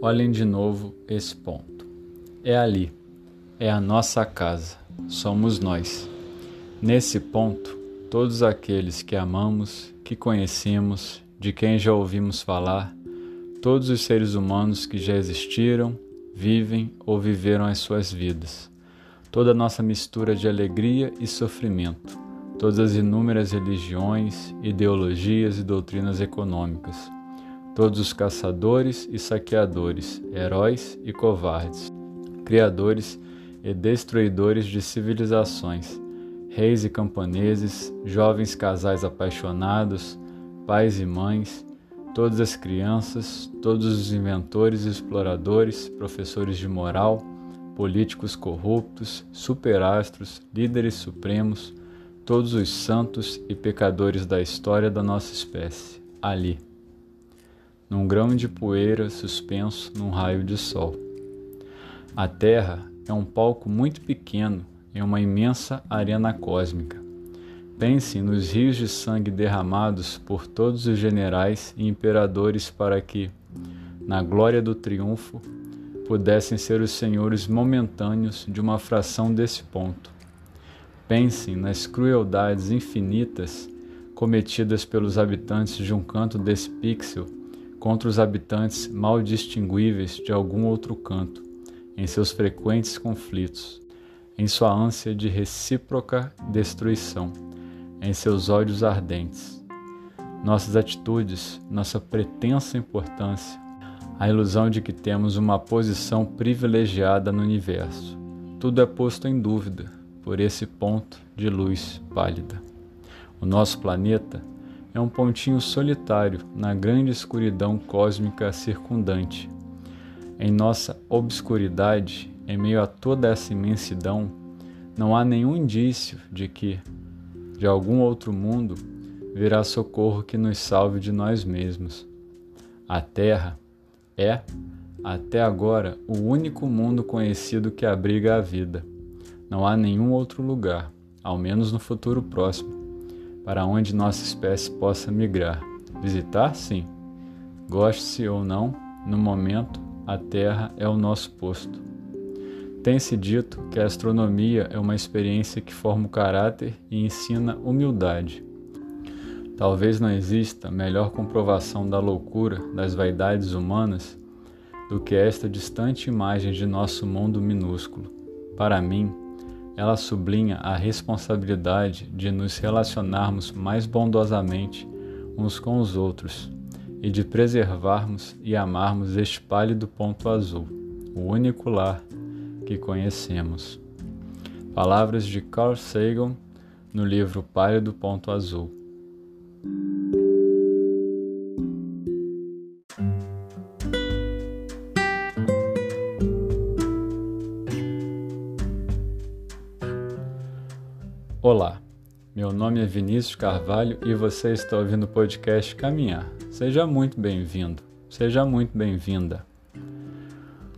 Olhem de novo esse ponto. É ali, é a nossa casa, somos nós. Nesse ponto, todos aqueles que amamos, que conhecemos, de quem já ouvimos falar, todos os seres humanos que já existiram, vivem ou viveram as suas vidas, toda a nossa mistura de alegria e sofrimento, todas as inúmeras religiões, ideologias e doutrinas econômicas todos os caçadores e saqueadores, heróis e covardes, criadores e destruidores de civilizações, reis e camponeses, jovens casais apaixonados, pais e mães, todas as crianças, todos os inventores e exploradores, professores de moral, políticos corruptos, superastros, líderes supremos, todos os santos e pecadores da história da nossa espécie, ali num grão de poeira suspenso num raio de sol. A Terra é um palco muito pequeno em uma imensa arena cósmica. Pense nos rios de sangue derramados por todos os generais e imperadores para que, na glória do triunfo, pudessem ser os senhores momentâneos de uma fração desse ponto. Pensem nas crueldades infinitas cometidas pelos habitantes de um canto desse pixel contra os habitantes mal distinguíveis de algum outro canto, em seus frequentes conflitos, em sua ânsia de recíproca destruição, em seus ódios ardentes. Nossas atitudes, nossa pretensa importância, a ilusão de que temos uma posição privilegiada no universo. Tudo é posto em dúvida por esse ponto de luz pálida. O nosso planeta é um pontinho solitário na grande escuridão cósmica circundante. Em nossa obscuridade, em meio a toda essa imensidão, não há nenhum indício de que, de algum outro mundo, virá socorro que nos salve de nós mesmos. A Terra é, até agora, o único mundo conhecido que abriga a vida. Não há nenhum outro lugar, ao menos no futuro próximo, para onde nossa espécie possa migrar. Visitar, sim. Goste-se ou não, no momento, a Terra é o nosso posto. Tem-se dito que a astronomia é uma experiência que forma o caráter e ensina humildade. Talvez não exista melhor comprovação da loucura das vaidades humanas do que esta distante imagem de nosso mundo minúsculo. Para mim, ela sublinha a responsabilidade de nos relacionarmos mais bondosamente uns com os outros e de preservarmos e amarmos este pálido ponto azul, o único lar que conhecemos. Palavras de Carl Sagan no livro Pálido Ponto Azul. Olá, meu nome é Vinícius Carvalho e você está ouvindo o podcast Caminhar. Seja muito bem-vindo, seja muito bem-vinda.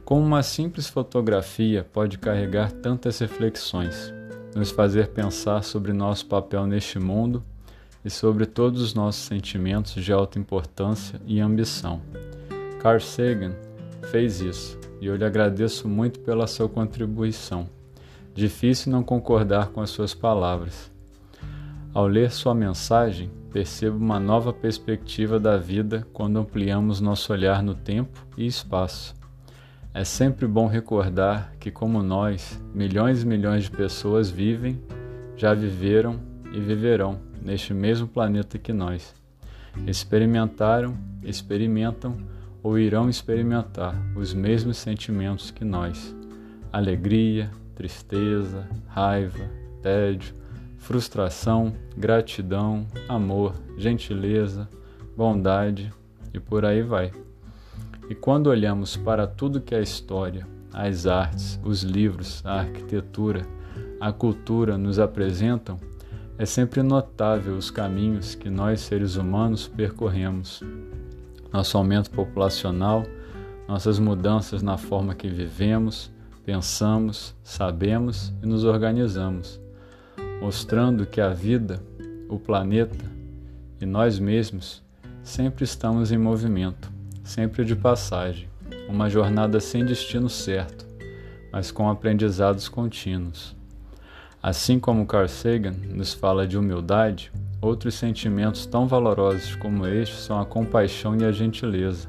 Como uma simples fotografia pode carregar tantas reflexões, nos fazer pensar sobre nosso papel neste mundo e sobre todos os nossos sentimentos de alta importância e ambição. Carl Sagan fez isso e eu lhe agradeço muito pela sua contribuição. Difícil não concordar com as suas palavras. Ao ler sua mensagem, percebo uma nova perspectiva da vida quando ampliamos nosso olhar no tempo e espaço. É sempre bom recordar que, como nós, milhões e milhões de pessoas vivem, já viveram e viverão neste mesmo planeta que nós. Experimentaram, experimentam ou irão experimentar os mesmos sentimentos que nós: alegria, tristeza, raiva, tédio, frustração, gratidão, amor, gentileza, bondade e por aí vai. E quando olhamos para tudo que a história, as artes, os livros, a arquitetura, a cultura nos apresentam, é sempre notável os caminhos que nós seres humanos percorremos. Nosso aumento populacional, nossas mudanças na forma que vivemos, pensamos, sabemos e nos organizamos, mostrando que a vida, o planeta e nós mesmos sempre estamos em movimento, sempre de passagem, uma jornada sem destino certo, mas com aprendizados contínuos. Assim como Carl Sagan nos fala de humildade, outros sentimentos tão valorosos como este são a compaixão e a gentileza.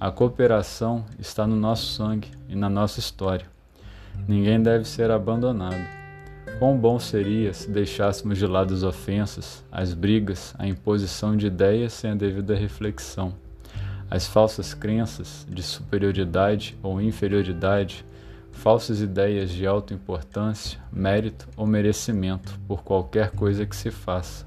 A cooperação está no nosso sangue e na nossa história. Ninguém deve ser abandonado. Quão bom seria se deixássemos de lado as ofensas, as brigas, a imposição de ideias sem a devida reflexão, as falsas crenças de superioridade ou inferioridade, falsas ideias de autoimportância, mérito ou merecimento por qualquer coisa que se faça.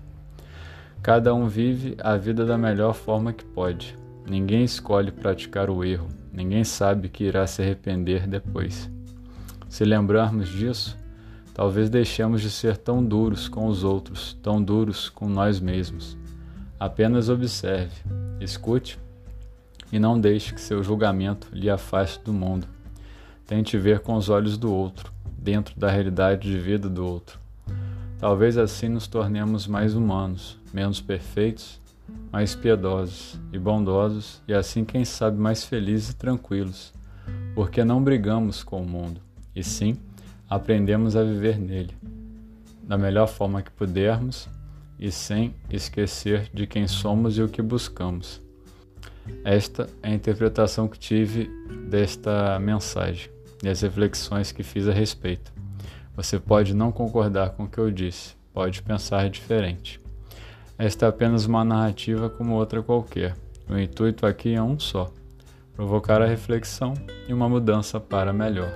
Cada um vive a vida da melhor forma que pode. Ninguém escolhe praticar o erro, ninguém sabe que irá se arrepender depois. Se lembrarmos disso, talvez deixemos de ser tão duros com os outros, tão duros com nós mesmos. Apenas observe, escute e não deixe que seu julgamento lhe afaste do mundo. Tente ver com os olhos do outro, dentro da realidade de vida do outro. Talvez assim nos tornemos mais humanos, menos perfeitos, mais piedosos e bondosos e assim, quem sabe, mais felizes e tranquilos, porque não brigamos com o mundo e sim aprendemos a viver nele, da melhor forma que pudermos e sem esquecer de quem somos e o que buscamos. Esta é a interpretação que tive desta mensagem e as reflexões que fiz a respeito. Você pode não concordar com o que eu disse, pode pensar diferente. Esta é apenas uma narrativa como outra qualquer. O intuito aqui é um só: provocar a reflexão e uma mudança para melhor.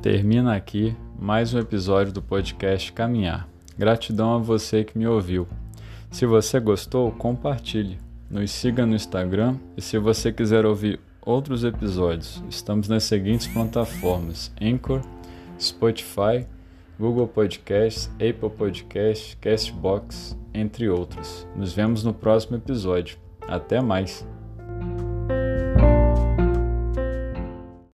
Termina aqui mais um episódio do podcast Caminhar. Gratidão a você que me ouviu. Se você gostou, compartilhe. Nos siga no Instagram e se você quiser ouvir outros episódios, estamos nas seguintes plataformas: Anchor, Spotify, Google Podcasts, Apple Podcasts, Castbox, entre outros. Nos vemos no próximo episódio. Até mais!